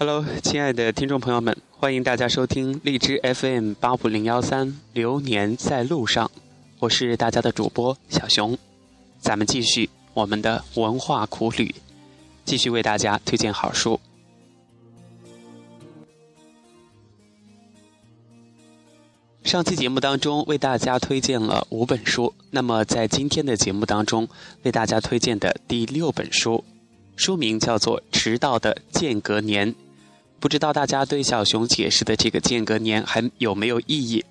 Hello，亲爱的听众朋友们，欢迎大家收听荔枝 FM 八五零幺三《流年在路上》，我是大家的主播小熊，咱们继续我们的文化苦旅，继续为大家推荐好书。上期节目当中为大家推荐了五本书，那么在今天的节目当中为大家推荐的第六本书，书名叫做《迟到的间隔年》。不知道大家对小熊解释的这个间隔年还有没有异议？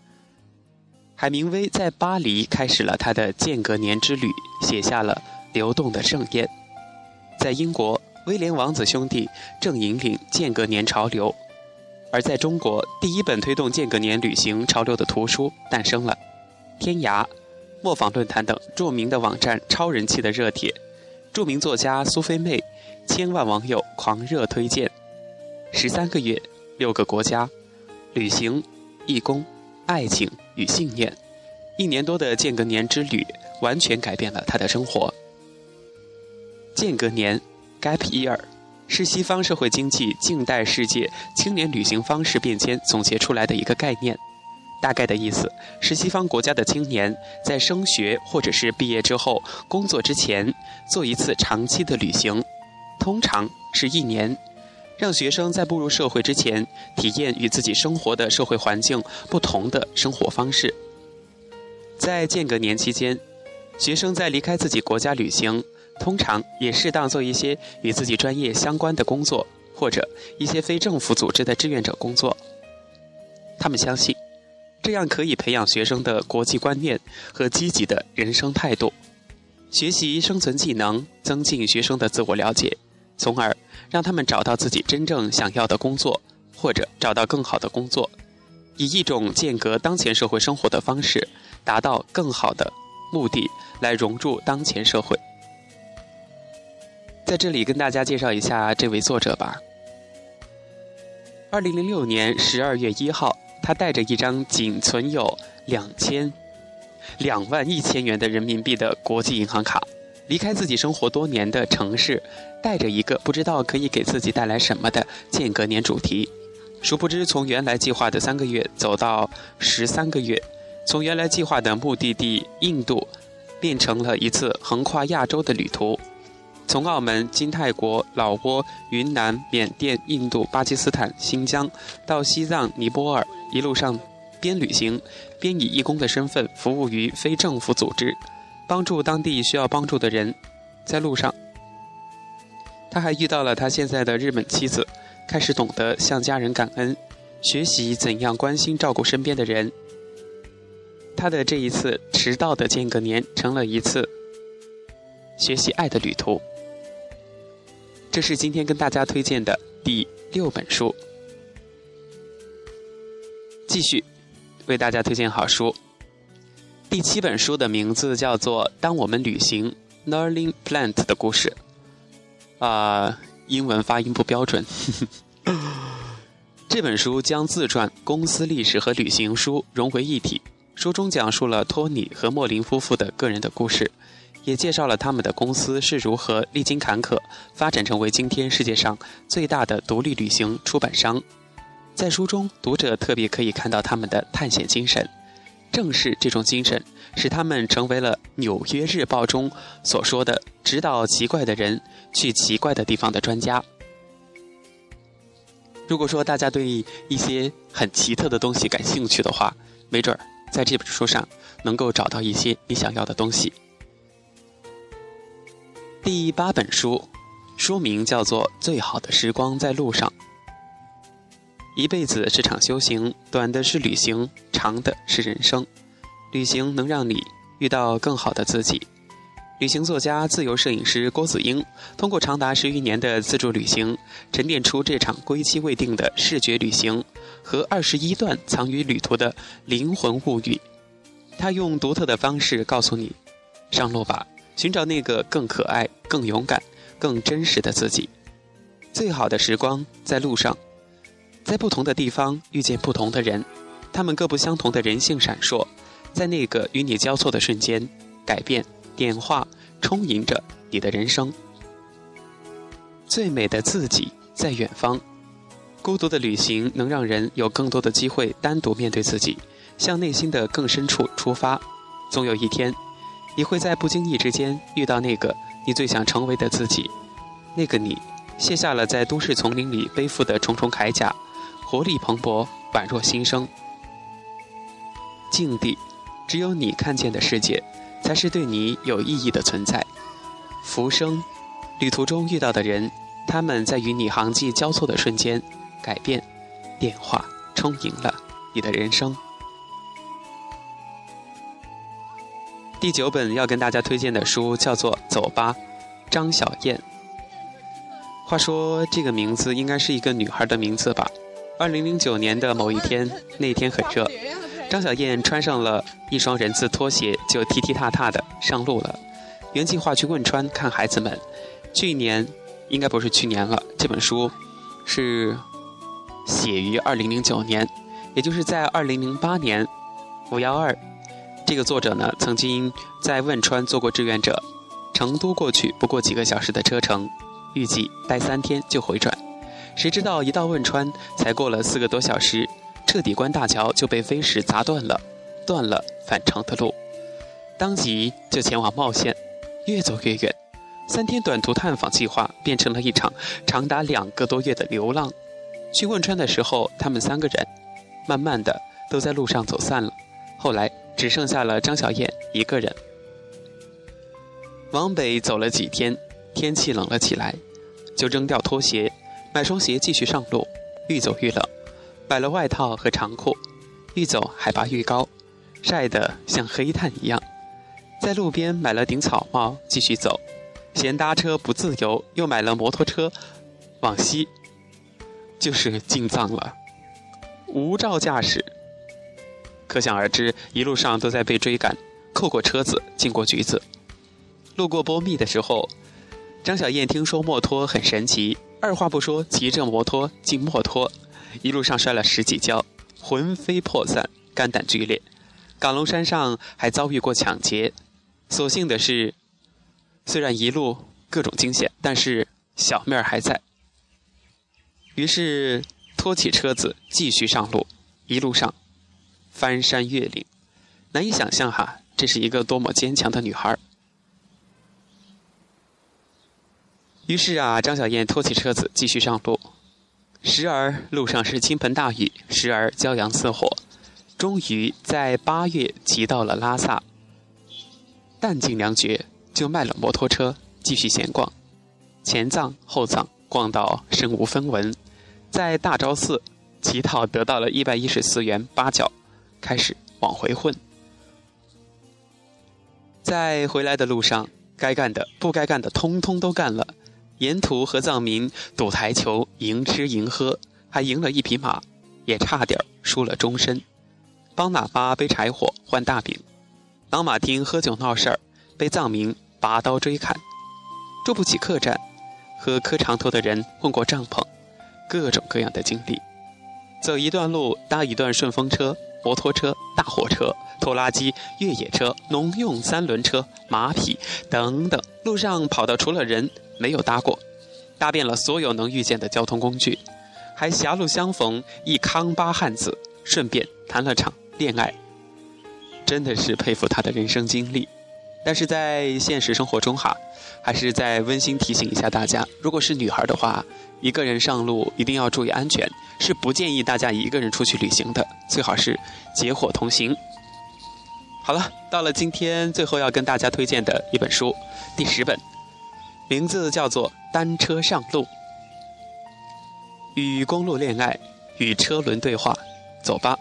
海明威在巴黎开始了他的间隔年之旅，写下了《流动的盛宴》。在英国，威廉王子兄弟正引领间隔年潮流；而在中国，第一本推动间隔年旅行潮流的图书诞生了。天涯、磨坊论坛等著名的网站超人气的热帖，著名作家苏菲妹，千万网友狂热推荐。十三个月，六个国家，旅行、义工、爱情与信念，一年多的间隔年之旅，完全改变了他的生活。间隔年 （Gap Year） 是西方社会经济近代世界青年旅行方式变迁总结出来的一个概念。大概的意思是，西方国家的青年在升学或者是毕业之后工作之前，做一次长期的旅行，通常是一年。让学生在步入社会之前，体验与自己生活的社会环境不同的生活方式。在间隔年期间，学生在离开自己国家旅行，通常也适当做一些与自己专业相关的工作，或者一些非政府组织的志愿者工作。他们相信，这样可以培养学生的国际观念和积极的人生态度，学习生存技能，增进学生的自我了解。从而让他们找到自己真正想要的工作，或者找到更好的工作，以一种间隔当前社会生活的方式，达到更好的目的，来融入当前社会。在这里跟大家介绍一下这位作者吧。二零零六年十二月一号，他带着一张仅存有两千两万一千元的人民币的国际银行卡。离开自己生活多年的城市，带着一个不知道可以给自己带来什么的间隔年主题，殊不知从原来计划的三个月走到十三个月，从原来计划的目的地印度，变成了一次横跨亚洲的旅途，从澳门经泰国、老挝、云南、缅甸、印度、巴基斯坦、新疆，到西藏、尼泊尔，一路上边旅行边以义工的身份服务于非政府组织。帮助当地需要帮助的人，在路上，他还遇到了他现在的日本妻子，开始懂得向家人感恩，学习怎样关心照顾身边的人。他的这一次迟到的间隔年，成了一次学习爱的旅途。这是今天跟大家推荐的第六本书，继续为大家推荐好书。第七本书的名字叫做《当我们旅行》，Learning Plant 的故事。啊，英文发音不标准。这本书将自传、公司历史和旅行书融为一体。书中讲述了托尼和莫林夫妇的个人的故事，也介绍了他们的公司是如何历经坎坷，发展成为今天世界上最大的独立旅行出版商。在书中，读者特别可以看到他们的探险精神。正是这种精神，使他们成为了《纽约日报》中所说的指导奇怪的人去奇怪的地方的专家。如果说大家对一些很奇特的东西感兴趣的话，没准儿在这本书上能够找到一些你想要的东西。第八本书，书名叫做《最好的时光在路上》。一辈子是场修行，短的是旅行，长的是人生。旅行能让你遇到更好的自己。旅行作家、自由摄影师郭子英，通过长达十余年的自助旅行，沉淀出这场归期未定的视觉旅行和二十一段藏于旅途的灵魂物语。他用独特的方式告诉你：上路吧，寻找那个更可爱、更勇敢、更真实的自己。最好的时光在路上。在不同的地方遇见不同的人，他们各不相同的人性闪烁，在那个与你交错的瞬间，改变、点化、充盈着你的人生。最美的自己在远方，孤独的旅行能让人有更多的机会单独面对自己，向内心的更深处出发。总有一天，你会在不经意之间遇到那个你最想成为的自己。那个你，卸下了在都市丛林里背负的重重铠甲，活力蓬勃，宛若新生。境地，只有你看见的世界，才是对你有意义的存在。浮生，旅途中遇到的人，他们在与你航迹交错的瞬间，改变、变化、充盈了你的人生。第九本要跟大家推荐的书叫做《走吧》，张小燕。话说这个名字应该是一个女孩的名字吧？二零零九年的某一天，那天很热，张小燕穿上了一双人字拖鞋，就踢踢踏踏的上路了。原计划去汶川看孩子们。去年应该不是去年了，这本书是写于二零零九年，也就是在二零零八年五幺二。这个作者呢，曾经在汶川做过志愿者，成都过去不过几个小时的车程，预计待三天就回转。谁知道一到汶川，才过了四个多小时，彻底关大桥就被飞石砸断了，断了返程的路，当即就前往茂县，越走越远，三天短途探访计划变成了一场长达两个多月的流浪。去汶川的时候，他们三个人，慢慢的都在路上走散了，后来。只剩下了张小燕一个人。往北走了几天，天气冷了起来，就扔掉拖鞋，买双鞋继续上路。愈走愈冷，买了外套和长裤，愈走海拔愈高，晒得像黑炭一样。在路边买了顶草帽，继续走。嫌搭车不自由，又买了摩托车，往西，就是进藏了。无照驾驶。可想而知，一路上都在被追赶，扣过车子，进过局子。路过波密的时候，张小燕听说墨脱很神奇，二话不说，骑着摩托进墨脱，一路上摔了十几跤，魂飞魄散，肝胆俱裂。港龙山上还遭遇过抢劫，所幸的是，虽然一路各种惊险，但是小命还在。于是拖起车子继续上路，一路上。翻山越岭，难以想象哈，这是一个多么坚强的女孩。于是啊，张小燕拖起车子继续上路，时而路上是倾盆大雨，时而骄阳似火，终于在八月骑到了拉萨。弹尽粮绝，就卖了摩托车，继续闲逛，前藏后藏，逛到身无分文，在大昭寺乞讨得到了一百一十四元八角。开始往回混，在回来的路上，该干的、不该干的，通通都干了。沿途和藏民赌台球，赢吃赢喝，还赢了一匹马，也差点输了终身。帮喇叭背柴火换大饼，当马厅喝酒闹事儿，被藏民拔刀追砍。住不起客栈，和磕长头的人混过帐篷，各种各样的经历。走一段路，搭一段顺风车。摩托车、大货车、拖拉机、越野车、农用三轮车、马匹等等，路上跑的除了人没有搭过，搭遍了所有能遇见的交通工具，还狭路相逢一康巴汉子，顺便谈了场恋爱。真的是佩服他的人生经历。但是在现实生活中哈，还是再温馨提醒一下大家，如果是女孩的话。一个人上路一定要注意安全，是不建议大家一个人出去旅行的，最好是结伙同行。好了，到了今天最后要跟大家推荐的一本书，第十本，名字叫做《单车上路》，与公路恋爱，与车轮对话，走吧，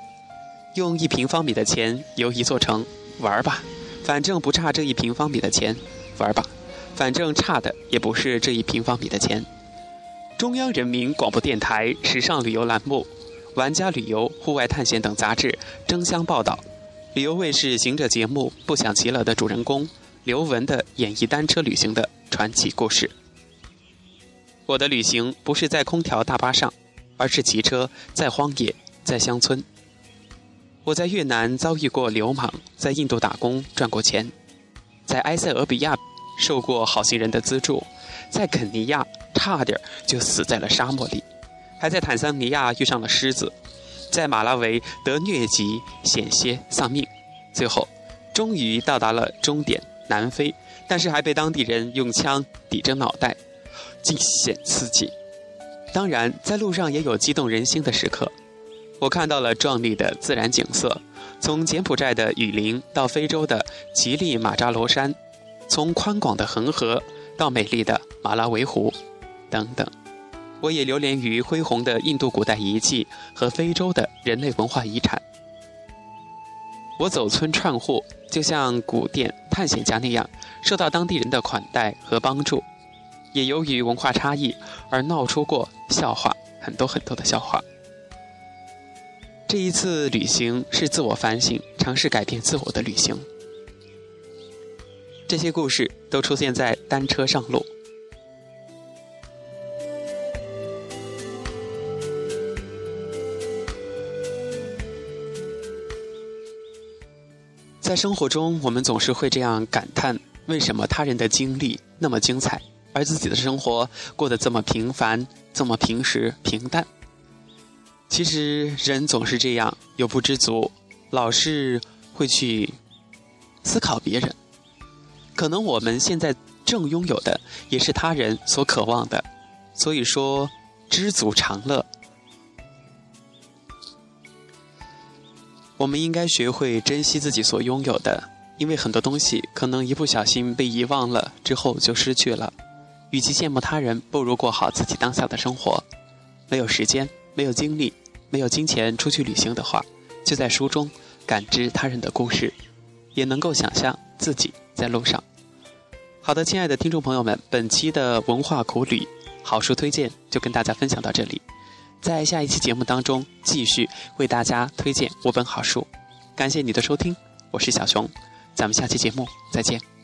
用一平方米的钱游一座城，玩吧，反正不差这一平方米的钱，玩吧，反正差的也不是这一平方米的钱。中央人民广播电台时尚旅游栏目、玩家旅游、户外探险等杂志争相报道。旅游卫视行者节目《不想极乐》的主人公刘雯的演绎单车旅行的传奇故事。我的旅行不是在空调大巴上，而是骑车在荒野，在乡村。我在越南遭遇过流氓，在印度打工赚过钱，在埃塞俄比亚受过好心人的资助。在肯尼亚，差点就死在了沙漠里，还在坦桑尼亚遇上了狮子，在马拉维得疟疾，险些丧命，最后终于到达了终点南非，但是还被当地人用枪抵着脑袋，尽显刺激。当然，在路上也有激动人心的时刻，我看到了壮丽的自然景色，从柬埔寨的雨林到非洲的吉利马扎罗山，从宽广的恒河到美丽的马拉维湖，等等。我也流连于恢宏的印度古代遗迹和非洲的人类文化遗产。我走村串户，就像古典探险家那样，受到当地人的款待和帮助。也由于文化差异而闹出过笑话，很多很多的笑话。这一次旅行是自我反省、尝试改变自我的旅行。这些故事都出现在单车上路。在生活中，我们总是会这样感叹：为什么他人的经历那么精彩，而自己的生活过得这么平凡、这么平时、平淡？其实人总是这样，有不知足，老是会去思考别人。可能我们现在正拥有的，也是他人所渴望的。所以说，知足常乐。我们应该学会珍惜自己所拥有的，因为很多东西可能一不小心被遗忘了之后就失去了。与其羡慕他人，不如过好自己当下的生活。没有时间，没有精力，没有金钱出去旅行的话，就在书中感知他人的故事，也能够想象自己在路上。好的，亲爱的听众朋友们，本期的文化苦旅好书推荐就跟大家分享到这里。在下一期节目当中，继续为大家推荐五本好书。感谢你的收听，我是小熊，咱们下期节目再见。